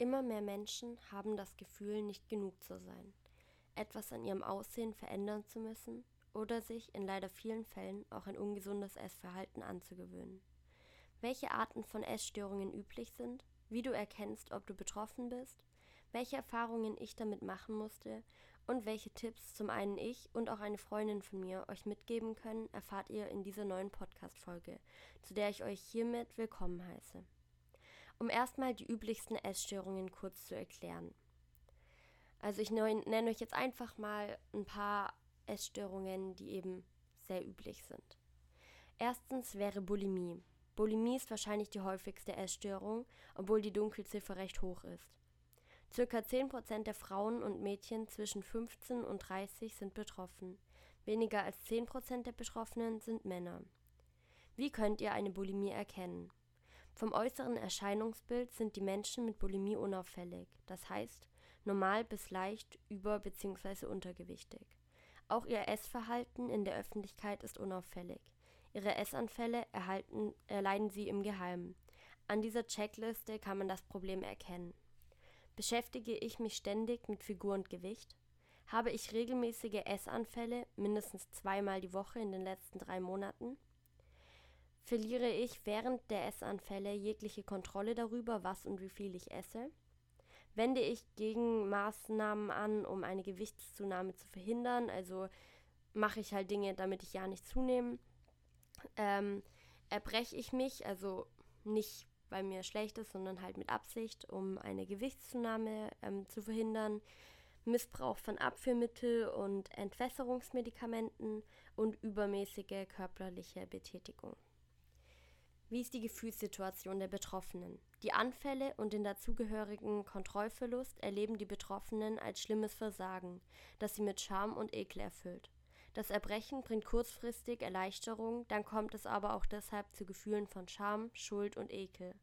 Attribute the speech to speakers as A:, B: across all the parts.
A: Immer mehr Menschen haben das Gefühl, nicht genug zu sein, etwas an ihrem Aussehen verändern zu müssen oder sich in leider vielen Fällen auch ein ungesundes Essverhalten anzugewöhnen. Welche Arten von Essstörungen üblich sind, wie du erkennst, ob du betroffen bist, welche Erfahrungen ich damit machen musste und welche Tipps zum einen ich und auch eine Freundin von mir euch mitgeben können, erfahrt ihr in dieser neuen Podcast-Folge, zu der ich euch hiermit willkommen heiße. Um erstmal die üblichsten Essstörungen kurz zu erklären. Also ich nenne euch jetzt einfach mal ein paar Essstörungen, die eben sehr üblich sind. Erstens wäre Bulimie. Bulimie ist wahrscheinlich die häufigste Essstörung, obwohl die Dunkelziffer recht hoch ist. Circa 10% der Frauen und Mädchen zwischen 15 und 30 sind betroffen. Weniger als 10% der Betroffenen sind Männer. Wie könnt ihr eine Bulimie erkennen? Vom äußeren Erscheinungsbild sind die Menschen mit Bulimie unauffällig, das heißt normal bis leicht über- bzw. untergewichtig. Auch ihr Essverhalten in der Öffentlichkeit ist unauffällig. Ihre Essanfälle erhalten, erleiden sie im Geheimen. An dieser Checkliste kann man das Problem erkennen. Beschäftige ich mich ständig mit Figur und Gewicht? Habe ich regelmäßige Essanfälle, mindestens zweimal die Woche in den letzten drei Monaten? Verliere ich während der Essanfälle jegliche Kontrolle darüber, was und wie viel ich esse? Wende ich Gegenmaßnahmen an, um eine Gewichtszunahme zu verhindern? Also mache ich halt Dinge, damit ich ja nicht zunehme? Ähm, erbreche ich mich, also nicht weil mir schlecht ist, sondern halt mit Absicht, um eine Gewichtszunahme ähm, zu verhindern. Missbrauch von Abführmittel und Entwässerungsmedikamenten und übermäßige körperliche Betätigung. Wie ist die Gefühlssituation der Betroffenen? Die Anfälle und den dazugehörigen Kontrollverlust erleben die Betroffenen als schlimmes Versagen, das sie mit Scham und Ekel erfüllt. Das Erbrechen bringt kurzfristig Erleichterung, dann kommt es aber auch deshalb zu Gefühlen von Scham, Schuld und Ekel.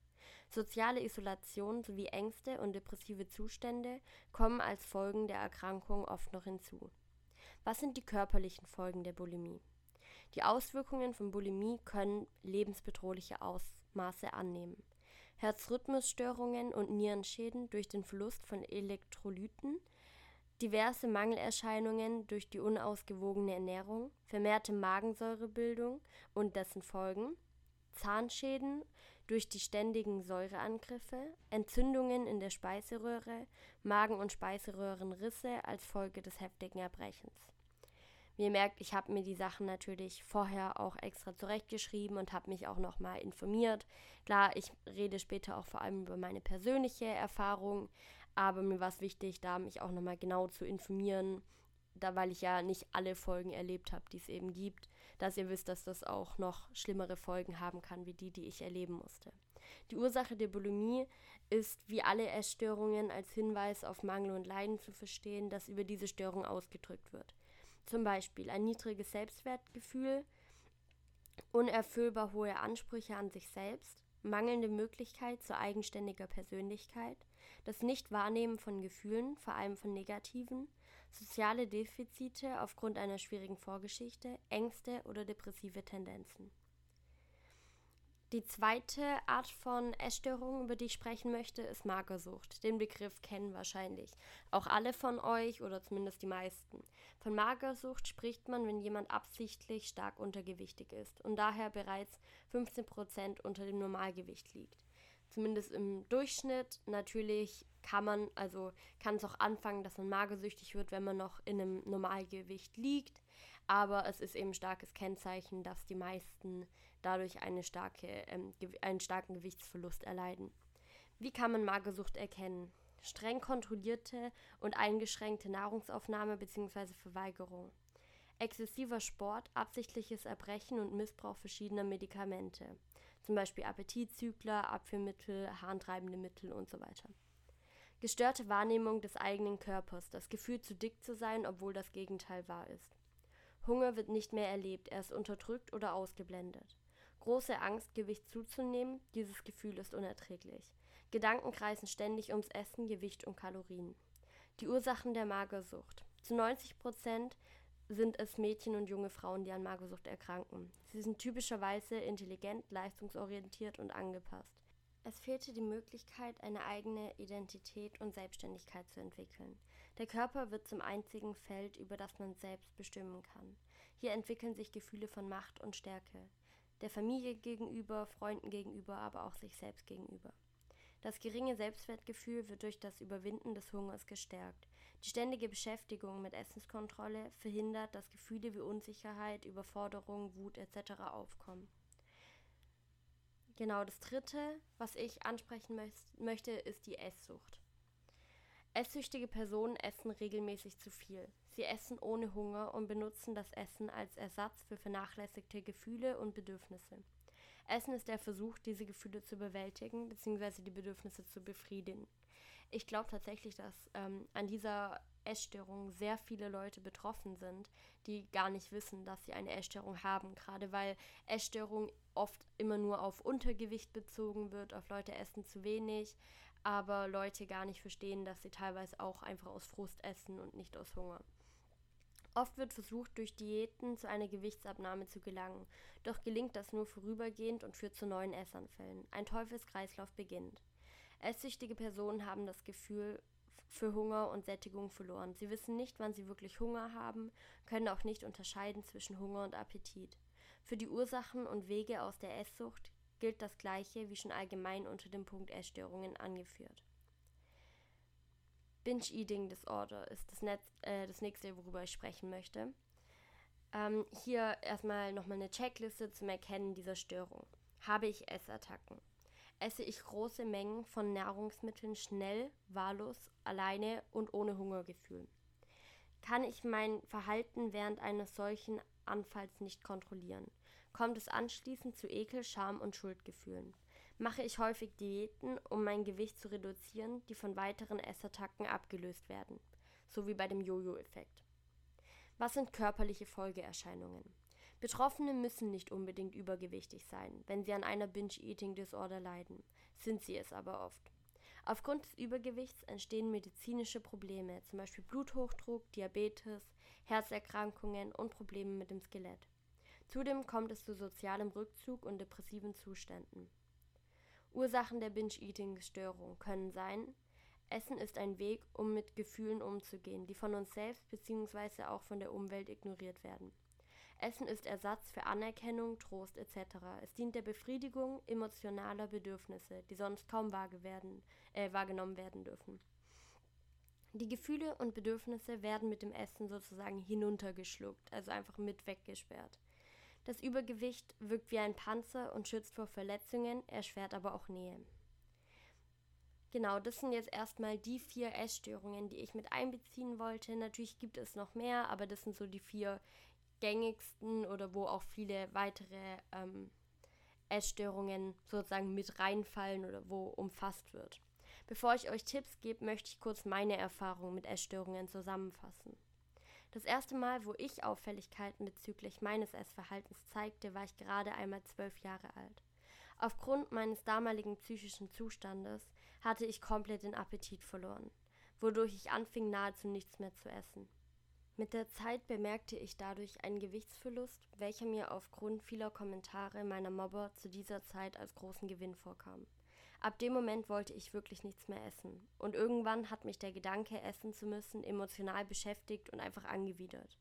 A: Soziale Isolation sowie Ängste und depressive Zustände kommen als Folgen der Erkrankung oft noch hinzu. Was sind die körperlichen Folgen der Bulimie? Die Auswirkungen von Bulimie können lebensbedrohliche Ausmaße annehmen. Herzrhythmusstörungen und Nierenschäden durch den Verlust von Elektrolyten, diverse Mangelerscheinungen durch die unausgewogene Ernährung, vermehrte Magensäurebildung und dessen Folgen, Zahnschäden durch die ständigen Säureangriffe, Entzündungen in der Speiseröhre, Magen- und Speiseröhrenrisse als Folge des heftigen Erbrechens. Wie ihr merkt, ich habe mir die Sachen natürlich vorher auch extra zurechtgeschrieben und habe mich auch nochmal informiert. Klar, ich rede später auch vor allem über meine persönliche Erfahrung, aber mir war es wichtig, da mich auch nochmal genau zu informieren, da weil ich ja nicht alle Folgen erlebt habe, die es eben gibt, dass ihr wisst, dass das auch noch schlimmere Folgen haben kann, wie die, die ich erleben musste. Die Ursache der Bulimie ist wie alle Essstörungen als Hinweis auf Mangel und Leiden zu verstehen, das über diese Störung ausgedrückt wird. Zum Beispiel ein niedriges Selbstwertgefühl, unerfüllbar hohe Ansprüche an sich selbst, mangelnde Möglichkeit zur eigenständiger Persönlichkeit, das Nichtwahrnehmen von Gefühlen, vor allem von negativen, soziale Defizite aufgrund einer schwierigen Vorgeschichte, Ängste oder depressive Tendenzen. Die zweite Art von Essstörung, über die ich sprechen möchte, ist Magersucht. Den Begriff kennen wahrscheinlich auch alle von euch oder zumindest die meisten. Von Magersucht spricht man, wenn jemand absichtlich stark untergewichtig ist und daher bereits 15% unter dem Normalgewicht liegt zumindest im Durchschnitt. Natürlich kann man, also kann es auch anfangen, dass man magersüchtig wird, wenn man noch in einem Normalgewicht liegt. Aber es ist eben ein starkes Kennzeichen, dass die meisten dadurch eine starke, ähm, einen starken Gewichtsverlust erleiden. Wie kann man Magersucht erkennen? Streng kontrollierte und eingeschränkte Nahrungsaufnahme bzw. Verweigerung exzessiver Sport, absichtliches Erbrechen und Missbrauch verschiedener Medikamente, zum Beispiel Appetitzügler, Abführmittel, harntreibende Mittel und so weiter. Gestörte Wahrnehmung des eigenen Körpers, das Gefühl zu dick zu sein, obwohl das Gegenteil wahr ist. Hunger wird nicht mehr erlebt, er ist unterdrückt oder ausgeblendet. Große Angst, Gewicht zuzunehmen, dieses Gefühl ist unerträglich. Gedanken kreisen ständig ums Essen, Gewicht und Kalorien. Die Ursachen der Magersucht. Zu 90 Prozent sind es Mädchen und junge Frauen, die an Magersucht erkranken. Sie sind typischerweise intelligent, leistungsorientiert und angepasst. Es fehlte die Möglichkeit, eine eigene Identität und Selbstständigkeit zu entwickeln. Der Körper wird zum einzigen Feld, über das man selbst bestimmen kann. Hier entwickeln sich Gefühle von Macht und Stärke, der Familie gegenüber, Freunden gegenüber, aber auch sich selbst gegenüber. Das geringe Selbstwertgefühl wird durch das Überwinden des Hungers gestärkt. Die ständige Beschäftigung mit Essenskontrolle verhindert, dass Gefühle wie Unsicherheit, Überforderung, Wut etc. aufkommen. Genau, das dritte, was ich ansprechen möchte, ist die Esssucht. Esssüchtige Personen essen regelmäßig zu viel. Sie essen ohne Hunger und benutzen das Essen als Ersatz für vernachlässigte Gefühle und Bedürfnisse. Essen ist der Versuch, diese Gefühle zu bewältigen bzw. die Bedürfnisse zu befriedigen. Ich glaube tatsächlich, dass ähm, an dieser Essstörung sehr viele Leute betroffen sind, die gar nicht wissen, dass sie eine Essstörung haben, gerade weil Essstörung oft immer nur auf Untergewicht bezogen wird, auf Leute essen zu wenig, aber Leute gar nicht verstehen, dass sie teilweise auch einfach aus Frust essen und nicht aus Hunger. Oft wird versucht, durch Diäten zu einer Gewichtsabnahme zu gelangen, doch gelingt das nur vorübergehend und führt zu neuen Essanfällen. Ein Teufelskreislauf beginnt. Esssüchtige Personen haben das Gefühl für Hunger und Sättigung verloren. Sie wissen nicht, wann sie wirklich Hunger haben, können auch nicht unterscheiden zwischen Hunger und Appetit. Für die Ursachen und Wege aus der Esssucht gilt das Gleiche wie schon allgemein unter dem Punkt Essstörungen angeführt. Binge-Eating Disorder ist das, Netz, äh, das nächste, worüber ich sprechen möchte. Ähm, hier erstmal nochmal eine Checkliste zum Erkennen dieser Störung. Habe ich Essattacken? esse ich große Mengen von Nahrungsmitteln schnell, wahllos, alleine und ohne Hungergefühl. Kann ich mein Verhalten während eines solchen Anfalls nicht kontrollieren? Kommt es anschließend zu Ekel, Scham und Schuldgefühlen? Mache ich häufig Diäten, um mein Gewicht zu reduzieren, die von weiteren Essattacken abgelöst werden, so wie bei dem Jojo-Effekt? Was sind körperliche Folgeerscheinungen? Betroffene müssen nicht unbedingt übergewichtig sein, wenn sie an einer Binge-Eating-Disorder leiden, sind sie es aber oft. Aufgrund des Übergewichts entstehen medizinische Probleme, zum Beispiel Bluthochdruck, Diabetes, Herzerkrankungen und Probleme mit dem Skelett. Zudem kommt es zu sozialem Rückzug und depressiven Zuständen. Ursachen der Binge-Eating-Störung können sein, Essen ist ein Weg, um mit Gefühlen umzugehen, die von uns selbst bzw. auch von der Umwelt ignoriert werden. Essen ist Ersatz für Anerkennung, Trost etc. Es dient der Befriedigung emotionaler Bedürfnisse, die sonst kaum werden, äh, wahrgenommen werden dürfen. Die Gefühle und Bedürfnisse werden mit dem Essen sozusagen hinuntergeschluckt, also einfach mit weggesperrt. Das Übergewicht wirkt wie ein Panzer und schützt vor Verletzungen, erschwert aber auch Nähe. Genau, das sind jetzt erstmal die vier Essstörungen, die ich mit einbeziehen wollte. Natürlich gibt es noch mehr, aber das sind so die vier gängigsten oder wo auch viele weitere ähm, Essstörungen sozusagen mit reinfallen oder wo umfasst wird. Bevor ich euch Tipps gebe, möchte ich kurz meine Erfahrungen mit Essstörungen zusammenfassen. Das erste Mal, wo ich Auffälligkeiten bezüglich meines Essverhaltens zeigte, war ich gerade einmal zwölf Jahre alt. Aufgrund meines damaligen psychischen Zustandes hatte ich komplett den Appetit verloren, wodurch ich anfing nahezu nichts mehr zu essen. Mit der Zeit bemerkte ich dadurch einen Gewichtsverlust, welcher mir aufgrund vieler Kommentare meiner Mobber zu dieser Zeit als großen Gewinn vorkam. Ab dem Moment wollte ich wirklich nichts mehr essen. Und irgendwann hat mich der Gedanke, essen zu müssen, emotional beschäftigt und einfach angewidert.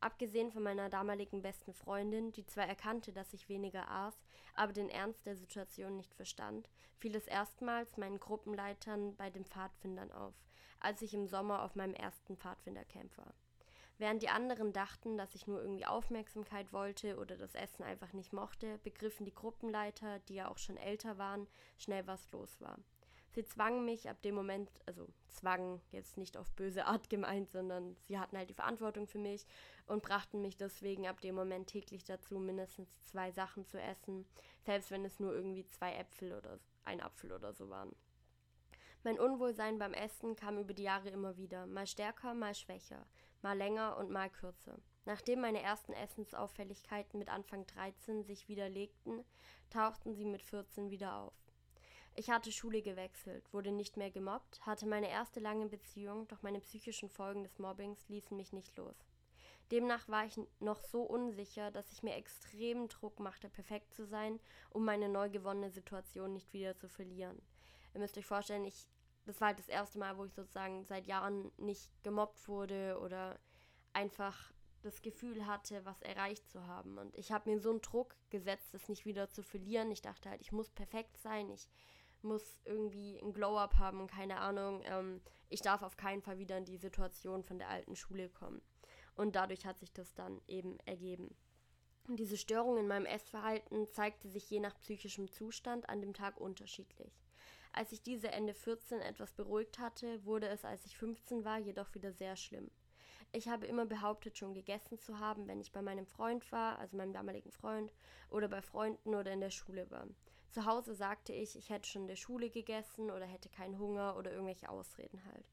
A: Abgesehen von meiner damaligen besten Freundin, die zwar erkannte, dass ich weniger aß, aber den Ernst der Situation nicht verstand, fiel es erstmals meinen Gruppenleitern bei den Pfadfindern auf, als ich im Sommer auf meinem ersten Pfadfindercamp war. Während die anderen dachten, dass ich nur irgendwie Aufmerksamkeit wollte oder das Essen einfach nicht mochte, begriffen die Gruppenleiter, die ja auch schon älter waren, schnell was los war. Sie zwangen mich ab dem Moment, also zwangen jetzt nicht auf böse Art gemeint, sondern sie hatten halt die Verantwortung für mich und brachten mich deswegen ab dem Moment täglich dazu, mindestens zwei Sachen zu essen, selbst wenn es nur irgendwie zwei Äpfel oder ein Apfel oder so waren. Mein Unwohlsein beim Essen kam über die Jahre immer wieder, mal stärker, mal schwächer mal länger und mal kürzer. Nachdem meine ersten Essensauffälligkeiten mit Anfang 13 sich widerlegten, tauchten sie mit 14 wieder auf. Ich hatte Schule gewechselt, wurde nicht mehr gemobbt, hatte meine erste lange Beziehung, doch meine psychischen Folgen des Mobbings ließen mich nicht los. Demnach war ich noch so unsicher, dass ich mir extremen Druck machte, perfekt zu sein, um meine neu gewonnene Situation nicht wieder zu verlieren. Ihr müsst euch vorstellen, ich, das war halt das erste Mal, wo ich sozusagen seit Jahren nicht gemobbt wurde oder einfach das Gefühl hatte, was erreicht zu haben. Und ich habe mir so einen Druck gesetzt, das nicht wieder zu verlieren. Ich dachte halt, ich muss perfekt sein, ich muss irgendwie ein Glow-up haben, keine Ahnung. Ähm, ich darf auf keinen Fall wieder in die Situation von der alten Schule kommen. Und dadurch hat sich das dann eben ergeben. Und diese Störung in meinem Essverhalten zeigte sich je nach psychischem Zustand an dem Tag unterschiedlich. Als ich diese Ende 14 etwas beruhigt hatte, wurde es, als ich 15 war, jedoch wieder sehr schlimm. Ich habe immer behauptet, schon gegessen zu haben, wenn ich bei meinem Freund war, also meinem damaligen Freund, oder bei Freunden oder in der Schule war. Zu Hause sagte ich, ich hätte schon in der Schule gegessen oder hätte keinen Hunger oder irgendwelche Ausreden halt.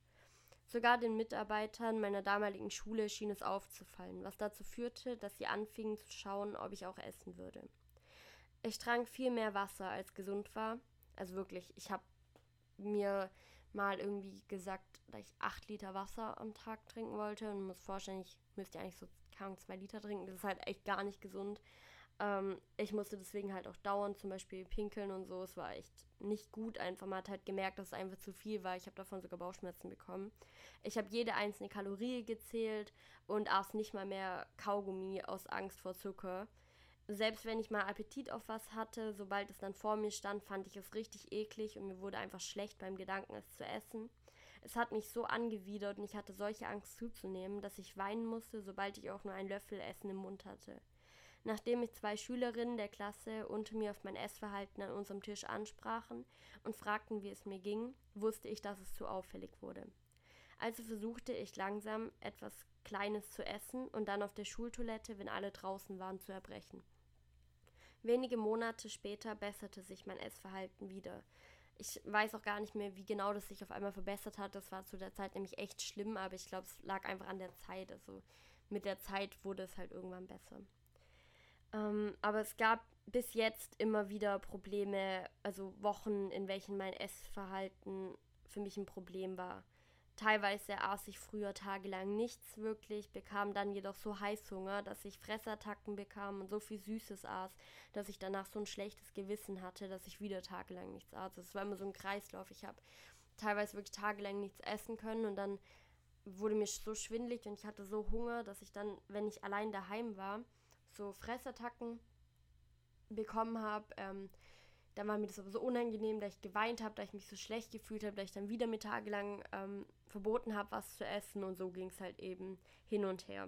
A: Sogar den Mitarbeitern meiner damaligen Schule schien es aufzufallen, was dazu führte, dass sie anfingen zu schauen, ob ich auch essen würde. Ich trank viel mehr Wasser, als gesund war. Also wirklich, ich habe mir mal irgendwie gesagt, dass ich 8 Liter Wasser am Tag trinken wollte und muss vorstellen, ich müsste eigentlich so kaum 2 Liter trinken. Das ist halt echt gar nicht gesund. Ähm, ich musste deswegen halt auch dauernd zum Beispiel pinkeln und so. Es war echt nicht gut einfach. Man hat halt gemerkt, dass es einfach zu viel war. Ich habe davon sogar Bauchschmerzen bekommen. Ich habe jede einzelne Kalorie gezählt und aß nicht mal mehr Kaugummi aus Angst vor Zucker selbst wenn ich mal Appetit auf was hatte, sobald es dann vor mir stand, fand ich es richtig eklig und mir wurde einfach schlecht beim Gedanken, es zu essen. Es hat mich so angewidert und ich hatte solche Angst zuzunehmen, dass ich weinen musste, sobald ich auch nur einen Löffel Essen im Mund hatte. Nachdem mich zwei Schülerinnen der Klasse unter mir auf mein Essverhalten an unserem Tisch ansprachen und fragten, wie es mir ging, wusste ich, dass es zu auffällig wurde. Also versuchte ich langsam etwas Kleines zu essen und dann auf der Schultoilette, wenn alle draußen waren, zu erbrechen. Wenige Monate später besserte sich mein Essverhalten wieder. Ich weiß auch gar nicht mehr, wie genau das sich auf einmal verbessert hat. Das war zu der Zeit nämlich echt schlimm, aber ich glaube, es lag einfach an der Zeit. Also mit der Zeit wurde es halt irgendwann besser. Ähm, aber es gab bis jetzt immer wieder Probleme, also Wochen, in welchen mein Essverhalten für mich ein Problem war. Teilweise aß ich früher tagelang nichts wirklich, bekam dann jedoch so Heißhunger, dass ich Fressattacken bekam und so viel Süßes aß, dass ich danach so ein schlechtes Gewissen hatte, dass ich wieder tagelang nichts aß. Es war immer so ein Kreislauf. Ich habe teilweise wirklich tagelang nichts essen können und dann wurde mir so schwindlig und ich hatte so Hunger, dass ich dann, wenn ich allein daheim war, so Fressattacken bekommen habe. Ähm, dann war mir das aber so unangenehm, da ich geweint habe, da ich mich so schlecht gefühlt habe, da ich dann wieder mir tagelang ähm, verboten habe, was zu essen und so ging es halt eben hin und her.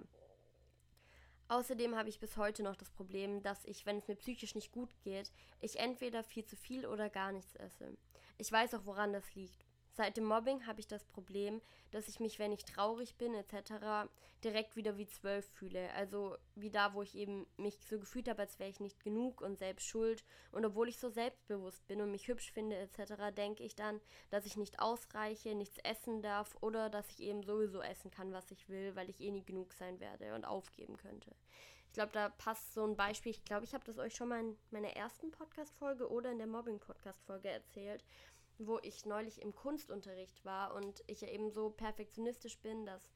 A: Außerdem habe ich bis heute noch das Problem, dass ich, wenn es mir psychisch nicht gut geht, ich entweder viel zu viel oder gar nichts esse. Ich weiß auch, woran das liegt. Seit dem Mobbing habe ich das Problem, dass ich mich, wenn ich traurig bin etc., direkt wieder wie zwölf fühle. Also wie da, wo ich eben mich so gefühlt habe, als wäre ich nicht genug und selbst schuld. Und obwohl ich so selbstbewusst bin und mich hübsch finde etc., denke ich dann, dass ich nicht ausreiche, nichts essen darf oder dass ich eben sowieso essen kann, was ich will, weil ich eh nie genug sein werde und aufgeben könnte. Ich glaube, da passt so ein Beispiel. Ich glaube, ich habe das euch schon mal in meiner ersten Podcast-Folge oder in der Mobbing-Podcast-Folge erzählt wo ich neulich im Kunstunterricht war und ich ja eben so perfektionistisch bin, dass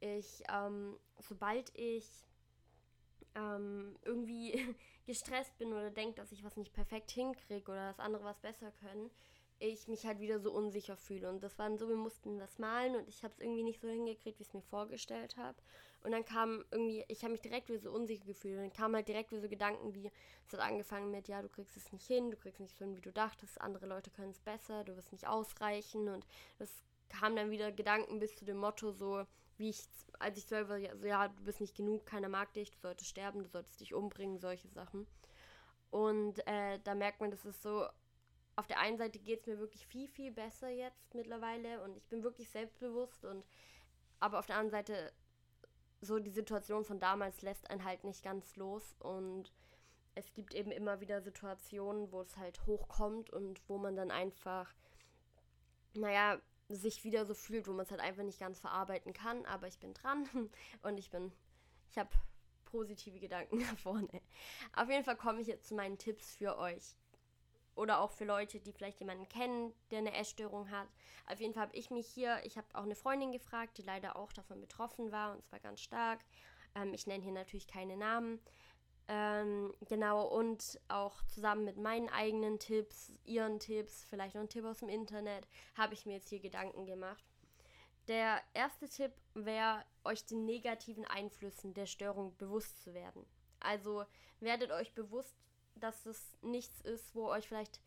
A: ich, ähm, sobald ich ähm, irgendwie gestresst bin oder denke, dass ich was nicht perfekt hinkriege oder dass andere was besser können, ich mich halt wieder so unsicher fühle. Und das waren so, wir mussten das malen und ich habe es irgendwie nicht so hingekriegt, wie ich es mir vorgestellt habe. Und dann kam irgendwie, ich habe mich direkt wieder so unsicher gefühlt. Und dann kamen halt direkt wieder so Gedanken wie, es hat angefangen mit, ja, du kriegst es nicht hin, du kriegst nicht so hin, wie du dachtest, andere Leute können es besser, du wirst nicht ausreichen. Und das kam dann wieder Gedanken bis zu dem Motto so, wie ich, als ich selber, so, ja, du bist nicht genug, keiner mag dich, du solltest sterben, du solltest dich umbringen, solche Sachen. Und äh, da merkt man, das ist so, auf der einen Seite geht es mir wirklich viel, viel besser jetzt mittlerweile und ich bin wirklich selbstbewusst und aber auf der anderen Seite so die Situation von damals lässt einen halt nicht ganz los und es gibt eben immer wieder Situationen, wo es halt hochkommt und wo man dann einfach, naja, sich wieder so fühlt, wo man es halt einfach nicht ganz verarbeiten kann, aber ich bin dran und ich bin, ich habe positive Gedanken da vorne. Auf jeden Fall komme ich jetzt zu meinen Tipps für euch oder auch für Leute, die vielleicht jemanden kennen, der eine Essstörung hat. Auf jeden Fall habe ich mich hier, ich habe auch eine Freundin gefragt, die leider auch davon betroffen war und zwar ganz stark. Ähm, ich nenne hier natürlich keine Namen. Ähm, genau, und auch zusammen mit meinen eigenen Tipps, ihren Tipps, vielleicht noch ein Tipp aus dem Internet, habe ich mir jetzt hier Gedanken gemacht. Der erste Tipp wäre, euch den negativen Einflüssen der Störung bewusst zu werden. Also werdet euch bewusst, dass es nichts ist, wo euch vielleicht,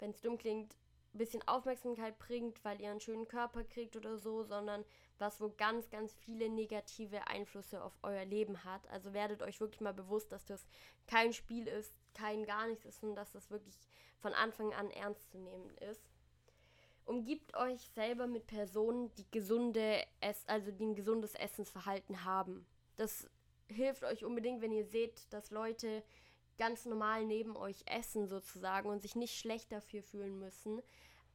A: wenn es dumm klingt, ein bisschen Aufmerksamkeit bringt, weil ihr einen schönen Körper kriegt oder so, sondern was wo ganz, ganz viele negative Einflüsse auf euer Leben hat. Also werdet euch wirklich mal bewusst, dass das kein Spiel ist, kein gar nichts ist und dass das wirklich von Anfang an ernst zu nehmen ist. Umgibt euch selber mit Personen, die gesunde Ess also die ein gesundes Essensverhalten haben. Das hilft euch unbedingt, wenn ihr seht, dass Leute ganz normal neben euch essen sozusagen und sich nicht schlecht dafür fühlen müssen,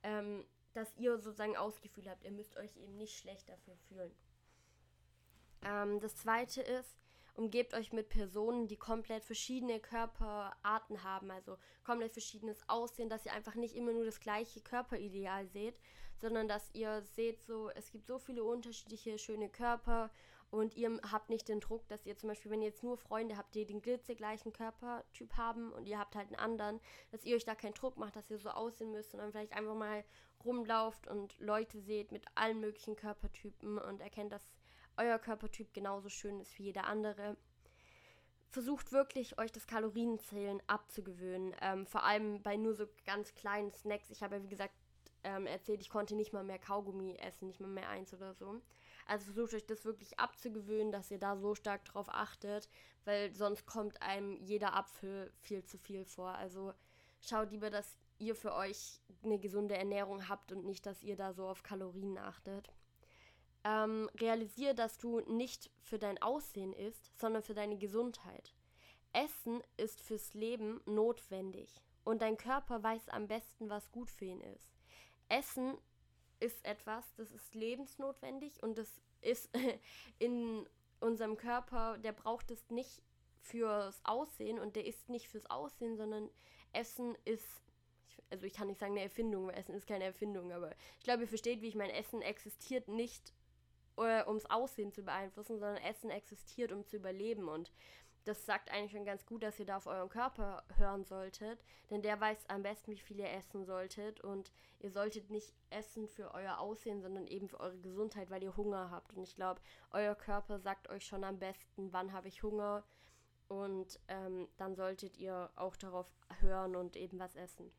A: ähm, dass ihr sozusagen Ausgefühl habt. Ihr müsst euch eben nicht schlecht dafür fühlen. Ähm, das zweite ist, umgebt euch mit Personen, die komplett verschiedene Körperarten haben, also komplett verschiedenes Aussehen, dass ihr einfach nicht immer nur das gleiche Körperideal seht, sondern dass ihr seht, so es gibt so viele unterschiedliche schöne Körper und ihr habt nicht den Druck, dass ihr zum Beispiel, wenn ihr jetzt nur Freunde habt, die den glitzegleichen Körpertyp haben und ihr habt halt einen anderen, dass ihr euch da keinen Druck macht, dass ihr so aussehen müsst, sondern vielleicht einfach mal rumlauft und Leute seht mit allen möglichen Körpertypen und erkennt, dass euer Körpertyp genauso schön ist wie jeder andere. Versucht wirklich, euch das Kalorienzählen abzugewöhnen. Ähm, vor allem bei nur so ganz kleinen Snacks. Ich habe ja, wie gesagt, ähm, erzählt, ich konnte nicht mal mehr Kaugummi essen, nicht mal mehr eins oder so. Also versucht euch das wirklich abzugewöhnen, dass ihr da so stark drauf achtet, weil sonst kommt einem jeder Apfel viel zu viel vor. Also schaut lieber, dass ihr für euch eine gesunde Ernährung habt und nicht, dass ihr da so auf Kalorien achtet. Ähm, realisiere, dass du nicht für dein Aussehen isst, sondern für deine Gesundheit. Essen ist fürs Leben notwendig und dein Körper weiß am besten, was gut für ihn ist. Essen ist etwas, das ist lebensnotwendig und das ist in unserem Körper, der braucht es nicht fürs Aussehen und der isst nicht fürs Aussehen, sondern Essen ist, also ich kann nicht sagen eine Erfindung, weil Essen ist keine Erfindung, aber ich glaube, ihr versteht, wie ich mein Essen existiert nicht, äh, ums Aussehen zu beeinflussen, sondern Essen existiert, um zu überleben und das sagt eigentlich schon ganz gut, dass ihr da auf euren Körper hören solltet, denn der weiß am besten, wie viel ihr essen solltet und ihr solltet nicht essen für euer Aussehen, sondern eben für eure Gesundheit, weil ihr Hunger habt. Und ich glaube, euer Körper sagt euch schon am besten, wann habe ich Hunger und ähm, dann solltet ihr auch darauf hören und eben was essen.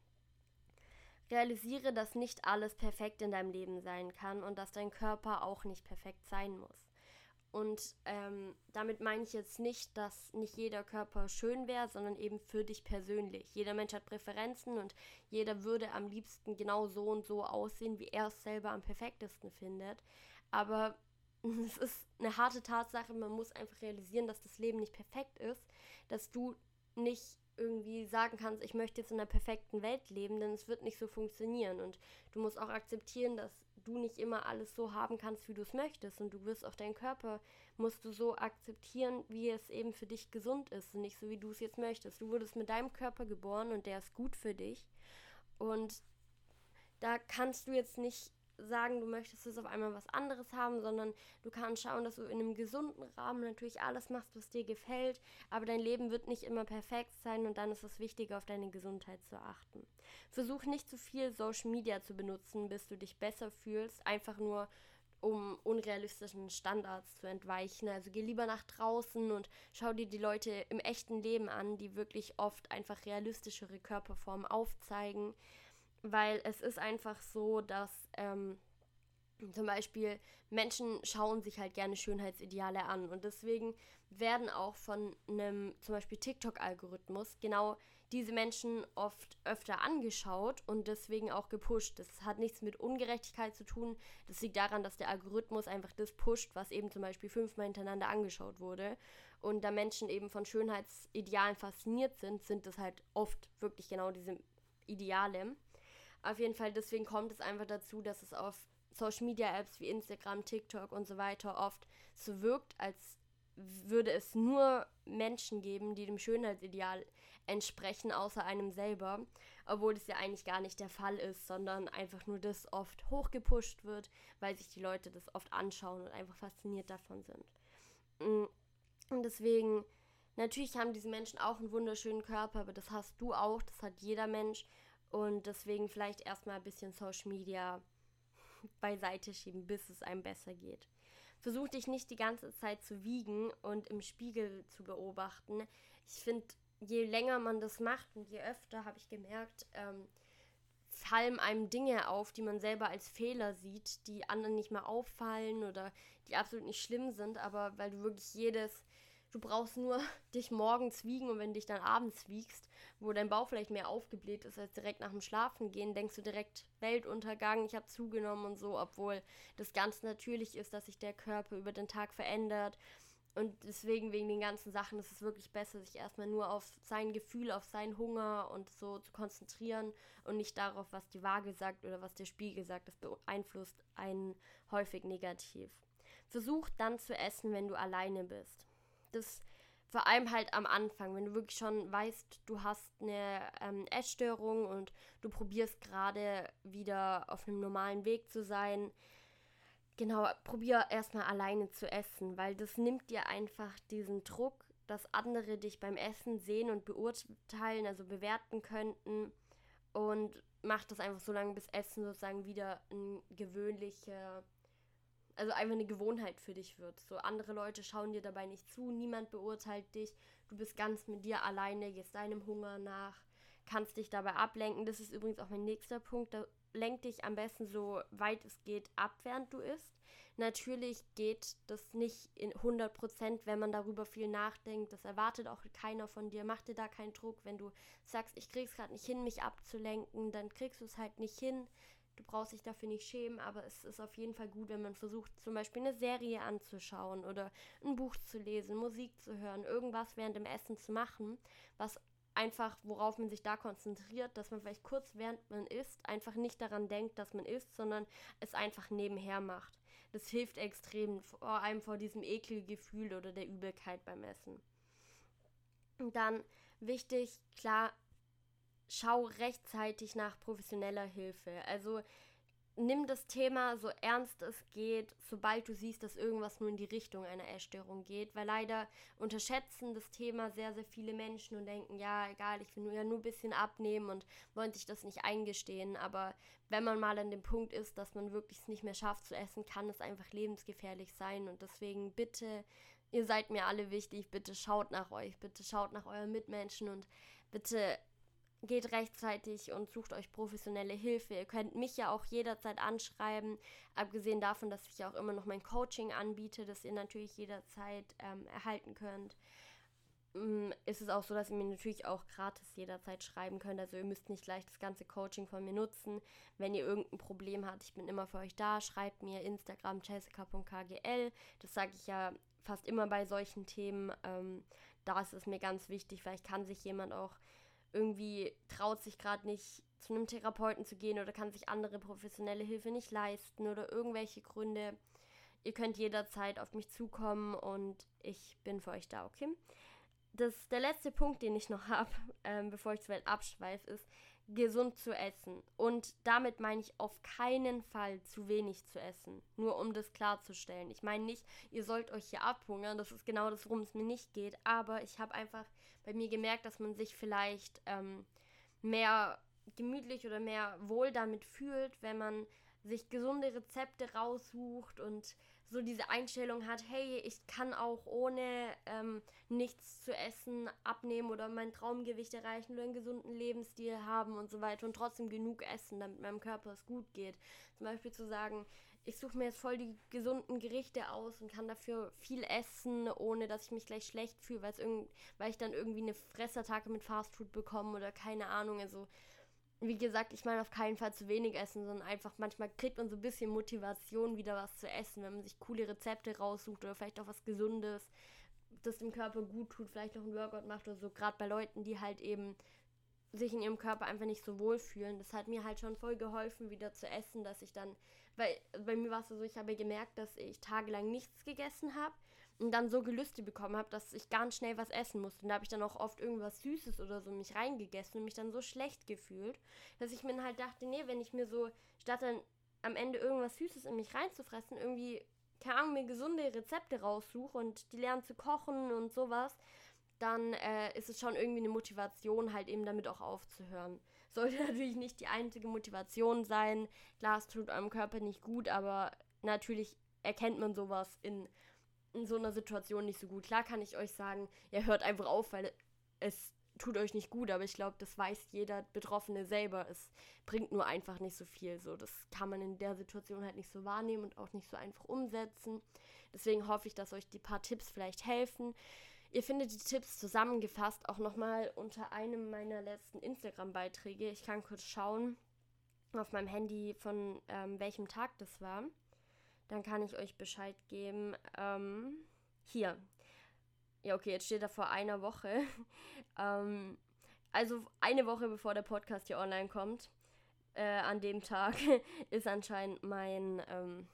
A: Realisiere, dass nicht alles perfekt in deinem Leben sein kann und dass dein Körper auch nicht perfekt sein muss. Und ähm, damit meine ich jetzt nicht, dass nicht jeder Körper schön wäre, sondern eben für dich persönlich. Jeder Mensch hat Präferenzen und jeder würde am liebsten genau so und so aussehen, wie er es selber am perfektesten findet. Aber es ist eine harte Tatsache, man muss einfach realisieren, dass das Leben nicht perfekt ist, dass du nicht irgendwie sagen kannst, ich möchte jetzt in einer perfekten Welt leben, denn es wird nicht so funktionieren. Und du musst auch akzeptieren, dass du nicht immer alles so haben kannst, wie du es möchtest. Und du wirst auch deinen Körper, musst du so akzeptieren, wie es eben für dich gesund ist und nicht so, wie du es jetzt möchtest. Du wurdest mit deinem Körper geboren und der ist gut für dich. Und da kannst du jetzt nicht sagen, du möchtest jetzt auf einmal was anderes haben, sondern du kannst schauen, dass du in einem gesunden Rahmen natürlich alles machst, was dir gefällt, aber dein Leben wird nicht immer perfekt sein und dann ist es wichtig, auf deine Gesundheit zu achten. Versuch nicht zu viel Social Media zu benutzen, bis du dich besser fühlst, einfach nur um unrealistischen Standards zu entweichen. Also geh lieber nach draußen und schau dir die Leute im echten Leben an, die wirklich oft einfach realistischere Körperformen aufzeigen weil es ist einfach so, dass ähm, zum Beispiel Menschen schauen sich halt gerne Schönheitsideale an und deswegen werden auch von einem zum Beispiel TikTok-Algorithmus genau diese Menschen oft öfter angeschaut und deswegen auch gepusht. Das hat nichts mit Ungerechtigkeit zu tun. Das liegt daran, dass der Algorithmus einfach das pusht, was eben zum Beispiel fünfmal hintereinander angeschaut wurde. Und da Menschen eben von Schönheitsidealen fasziniert sind, sind das halt oft wirklich genau diese Ideale. Auf jeden Fall, deswegen kommt es einfach dazu, dass es auf Social Media Apps wie Instagram, TikTok und so weiter oft so wirkt, als würde es nur Menschen geben, die dem Schönheitsideal entsprechen, außer einem selber, obwohl es ja eigentlich gar nicht der Fall ist, sondern einfach nur das oft hochgepusht wird, weil sich die Leute das oft anschauen und einfach fasziniert davon sind. Mm, Und deswegen, natürlich haben diese Menschen auch einen wunderschönen Körper, aber das hast du auch, das hat jeder Mensch. Und deswegen vielleicht erstmal ein bisschen Social Media beiseite schieben, bis es einem besser geht. Versuch dich nicht die ganze Zeit zu wiegen und im Spiegel zu beobachten. Ich finde, je länger man das macht und je öfter, habe ich gemerkt, ähm, fallen einem Dinge auf, die man selber als Fehler sieht, die anderen nicht mehr auffallen oder die absolut nicht schlimm sind, aber weil du wirklich jedes, du brauchst nur dich morgens wiegen und wenn dich dann abends wiegst, wo dein Bauch vielleicht mehr aufgebläht ist als direkt nach dem Schlafen gehen, denkst du direkt Weltuntergang, ich habe zugenommen und so, obwohl das ganz natürlich ist, dass sich der Körper über den Tag verändert und deswegen, wegen den ganzen Sachen, ist es wirklich besser, sich erstmal nur auf sein Gefühl, auf seinen Hunger und so zu konzentrieren und nicht darauf, was die Waage sagt oder was der Spiegel sagt. Das beeinflusst einen häufig negativ. Versuch dann zu essen, wenn du alleine bist. Das vor allem halt am Anfang, wenn du wirklich schon weißt, du hast eine ähm, Essstörung und du probierst gerade wieder auf einem normalen Weg zu sein, Genau, probier erstmal alleine zu essen, weil das nimmt dir einfach diesen Druck, dass andere dich beim Essen sehen und beurteilen, also bewerten könnten und mach das einfach so lange, bis Essen sozusagen wieder ein gewöhnlicher, also einfach eine Gewohnheit für dich wird. So andere Leute schauen dir dabei nicht zu, niemand beurteilt dich, du bist ganz mit dir alleine, gehst deinem Hunger nach, kannst dich dabei ablenken. Das ist übrigens auch mein nächster Punkt, da lenk dich am besten so weit es geht ab, während du isst. Natürlich geht das nicht in 100%, wenn man darüber viel nachdenkt. Das erwartet auch keiner von dir. Mach dir da keinen Druck. Wenn du sagst, ich krieg's gerade nicht hin, mich abzulenken, dann kriegst du es halt nicht hin. Du brauchst dich dafür nicht schämen, aber es ist auf jeden Fall gut, wenn man versucht, zum Beispiel eine Serie anzuschauen oder ein Buch zu lesen, Musik zu hören, irgendwas während dem Essen zu machen, was einfach, worauf man sich da konzentriert, dass man vielleicht kurz während man isst, einfach nicht daran denkt, dass man isst, sondern es einfach nebenher macht. Das hilft extrem, vor allem vor diesem Ekelgefühl oder der Übelkeit beim Essen. Und dann wichtig, klar, schau rechtzeitig nach professioneller Hilfe. Also nimm das Thema so ernst es geht, sobald du siehst, dass irgendwas nur in die Richtung einer Essstörung geht, weil leider unterschätzen das Thema sehr, sehr viele Menschen und denken, ja, egal, ich will nur, ja nur ein bisschen abnehmen und wollen sich das nicht eingestehen, aber wenn man mal an dem Punkt ist, dass man wirklich es nicht mehr schafft zu essen, kann es einfach lebensgefährlich sein. Und deswegen bitte, ihr seid mir alle wichtig, bitte schaut nach euch, bitte schaut nach euren Mitmenschen und bitte geht rechtzeitig und sucht euch professionelle Hilfe. Ihr könnt mich ja auch jederzeit anschreiben, abgesehen davon, dass ich auch immer noch mein Coaching anbiete, das ihr natürlich jederzeit ähm, erhalten könnt. Ähm, ist es auch so, dass ihr mir natürlich auch gratis jederzeit schreiben könnt. Also ihr müsst nicht gleich das ganze Coaching von mir nutzen. Wenn ihr irgendein Problem habt, ich bin immer für euch da. Schreibt mir Instagram jessica.kgl. Das sage ich ja fast immer bei solchen Themen. Ähm, da ist es mir ganz wichtig. Vielleicht kann sich jemand auch irgendwie traut sich gerade nicht zu einem Therapeuten zu gehen oder kann sich andere professionelle Hilfe nicht leisten oder irgendwelche Gründe. Ihr könnt jederzeit auf mich zukommen und ich bin für euch da, okay? Das, der letzte Punkt, den ich noch habe, ähm, bevor ich zu weit abschweife, ist, gesund zu essen. Und damit meine ich auf keinen Fall zu wenig zu essen. Nur um das klarzustellen. Ich meine nicht, ihr sollt euch hier abhungern. Das ist genau das, worum es mir nicht geht. Aber ich habe einfach bei mir gemerkt, dass man sich vielleicht ähm, mehr gemütlich oder mehr wohl damit fühlt, wenn man sich gesunde Rezepte raussucht und so diese Einstellung hat, hey, ich kann auch ohne ähm, nichts zu essen abnehmen oder mein Traumgewicht erreichen oder einen gesunden Lebensstil haben und so weiter und trotzdem genug essen, damit meinem Körper es gut geht. Zum Beispiel zu sagen, ich suche mir jetzt voll die gesunden Gerichte aus und kann dafür viel essen, ohne dass ich mich gleich schlecht fühle, weil ich dann irgendwie eine Fressattacke mit Fastfood bekomme oder keine Ahnung. Also wie gesagt, ich meine auf keinen Fall zu wenig essen, sondern einfach manchmal kriegt man so ein bisschen Motivation, wieder was zu essen, wenn man sich coole Rezepte raussucht oder vielleicht auch was Gesundes, das dem Körper gut tut, vielleicht noch ein Workout macht oder so. Gerade bei Leuten, die halt eben sich in ihrem Körper einfach nicht so wohl fühlen. Das hat mir halt schon voll geholfen, wieder zu essen, dass ich dann, weil bei mir war es so, ich habe gemerkt, dass ich tagelang nichts gegessen habe und dann so Gelüste bekommen habe, dass ich ganz schnell was essen musste. Und da habe ich dann auch oft irgendwas Süßes oder so mich reingegessen und mich dann so schlecht gefühlt, dass ich mir halt dachte, nee, wenn ich mir so, statt dann am Ende irgendwas Süßes in mich reinzufressen, irgendwie keine Ahnung, mir gesunde Rezepte raussuche und die lernen zu kochen und sowas, dann äh, ist es schon irgendwie eine Motivation, halt eben damit auch aufzuhören. Sollte natürlich nicht die einzige Motivation sein. Klar, es tut eurem Körper nicht gut, aber natürlich erkennt man sowas in, in so einer Situation nicht so gut. Klar kann ich euch sagen, ihr hört einfach auf, weil es tut euch nicht gut, aber ich glaube, das weiß jeder Betroffene selber. Es bringt nur einfach nicht so viel. So, das kann man in der Situation halt nicht so wahrnehmen und auch nicht so einfach umsetzen. Deswegen hoffe ich, dass euch die paar Tipps vielleicht helfen. Ihr findet die Tipps zusammengefasst auch nochmal unter einem meiner letzten Instagram-Beiträge. Ich kann kurz schauen auf meinem Handy, von ähm, welchem Tag das war. Dann kann ich euch Bescheid geben. Ähm, hier. Ja, okay, jetzt steht da vor einer Woche. ähm, also eine Woche bevor der Podcast hier online kommt. Äh, an dem Tag ist anscheinend mein ähm,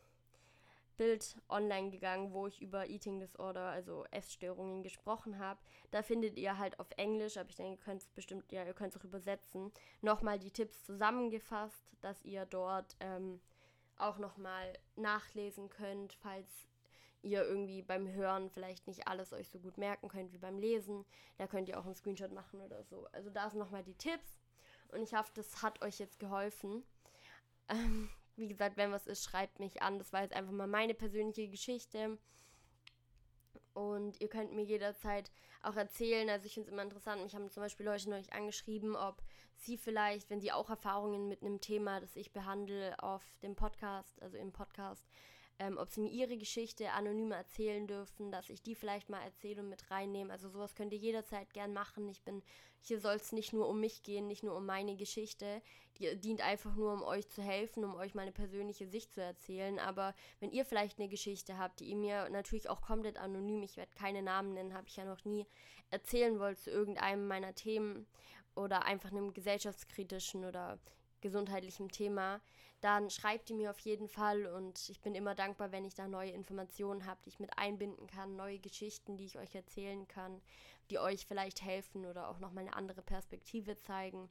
A: Bild online gegangen, wo ich über Eating Disorder, also Essstörungen gesprochen habe. Da findet ihr halt auf Englisch, aber ich denke, ihr könnt es bestimmt, ja, ihr könnt es auch übersetzen, nochmal die Tipps zusammengefasst, dass ihr dort ähm, auch nochmal nachlesen könnt, falls ihr irgendwie beim Hören vielleicht nicht alles euch so gut merken könnt wie beim Lesen. Da könnt ihr auch einen Screenshot machen oder so. Also da sind nochmal die Tipps und ich hoffe, das hat euch jetzt geholfen. Ähm, wie gesagt, wenn was ist, schreibt mich an. Das war jetzt einfach mal meine persönliche Geschichte. Und ihr könnt mir jederzeit auch erzählen. Also ich finde es immer interessant. Mich haben zum Beispiel Leute neulich angeschrieben, ob sie vielleicht, wenn sie auch Erfahrungen mit einem Thema, das ich behandle, auf dem Podcast, also im Podcast, ähm, ob sie mir ihre Geschichte anonym erzählen dürfen, dass ich die vielleicht mal erzähle und mit reinnehme. Also sowas könnt ihr jederzeit gern machen. Ich bin, hier soll es nicht nur um mich gehen, nicht nur um meine Geschichte. Die dient einfach nur, um euch zu helfen, um euch meine persönliche Sicht zu erzählen. Aber wenn ihr vielleicht eine Geschichte habt, die ihr mir natürlich auch komplett anonym, ich werde keine Namen nennen, habe ich ja noch nie, erzählen wollt zu irgendeinem meiner Themen oder einfach einem gesellschaftskritischen oder gesundheitlichen Thema, dann schreibt ihr mir auf jeden Fall und ich bin immer dankbar, wenn ich da neue Informationen habe, die ich mit einbinden kann, neue Geschichten, die ich euch erzählen kann, die euch vielleicht helfen oder auch nochmal eine andere Perspektive zeigen.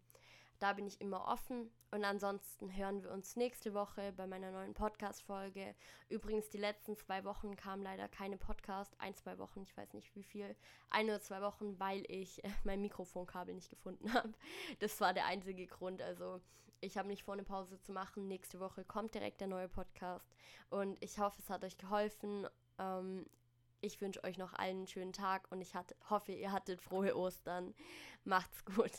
A: Da bin ich immer offen. Und ansonsten hören wir uns nächste Woche bei meiner neuen Podcast-Folge. Übrigens, die letzten zwei Wochen kam leider keine Podcast. Ein, zwei Wochen, ich weiß nicht wie viel. Ein oder zwei Wochen, weil ich mein Mikrofonkabel nicht gefunden habe. Das war der einzige Grund. Also, ich habe nicht vor, eine Pause zu machen. Nächste Woche kommt direkt der neue Podcast. Und ich hoffe, es hat euch geholfen. Ähm, ich wünsche euch noch allen einen schönen Tag und ich hatte, hoffe, ihr hattet frohe Ostern. Macht's gut.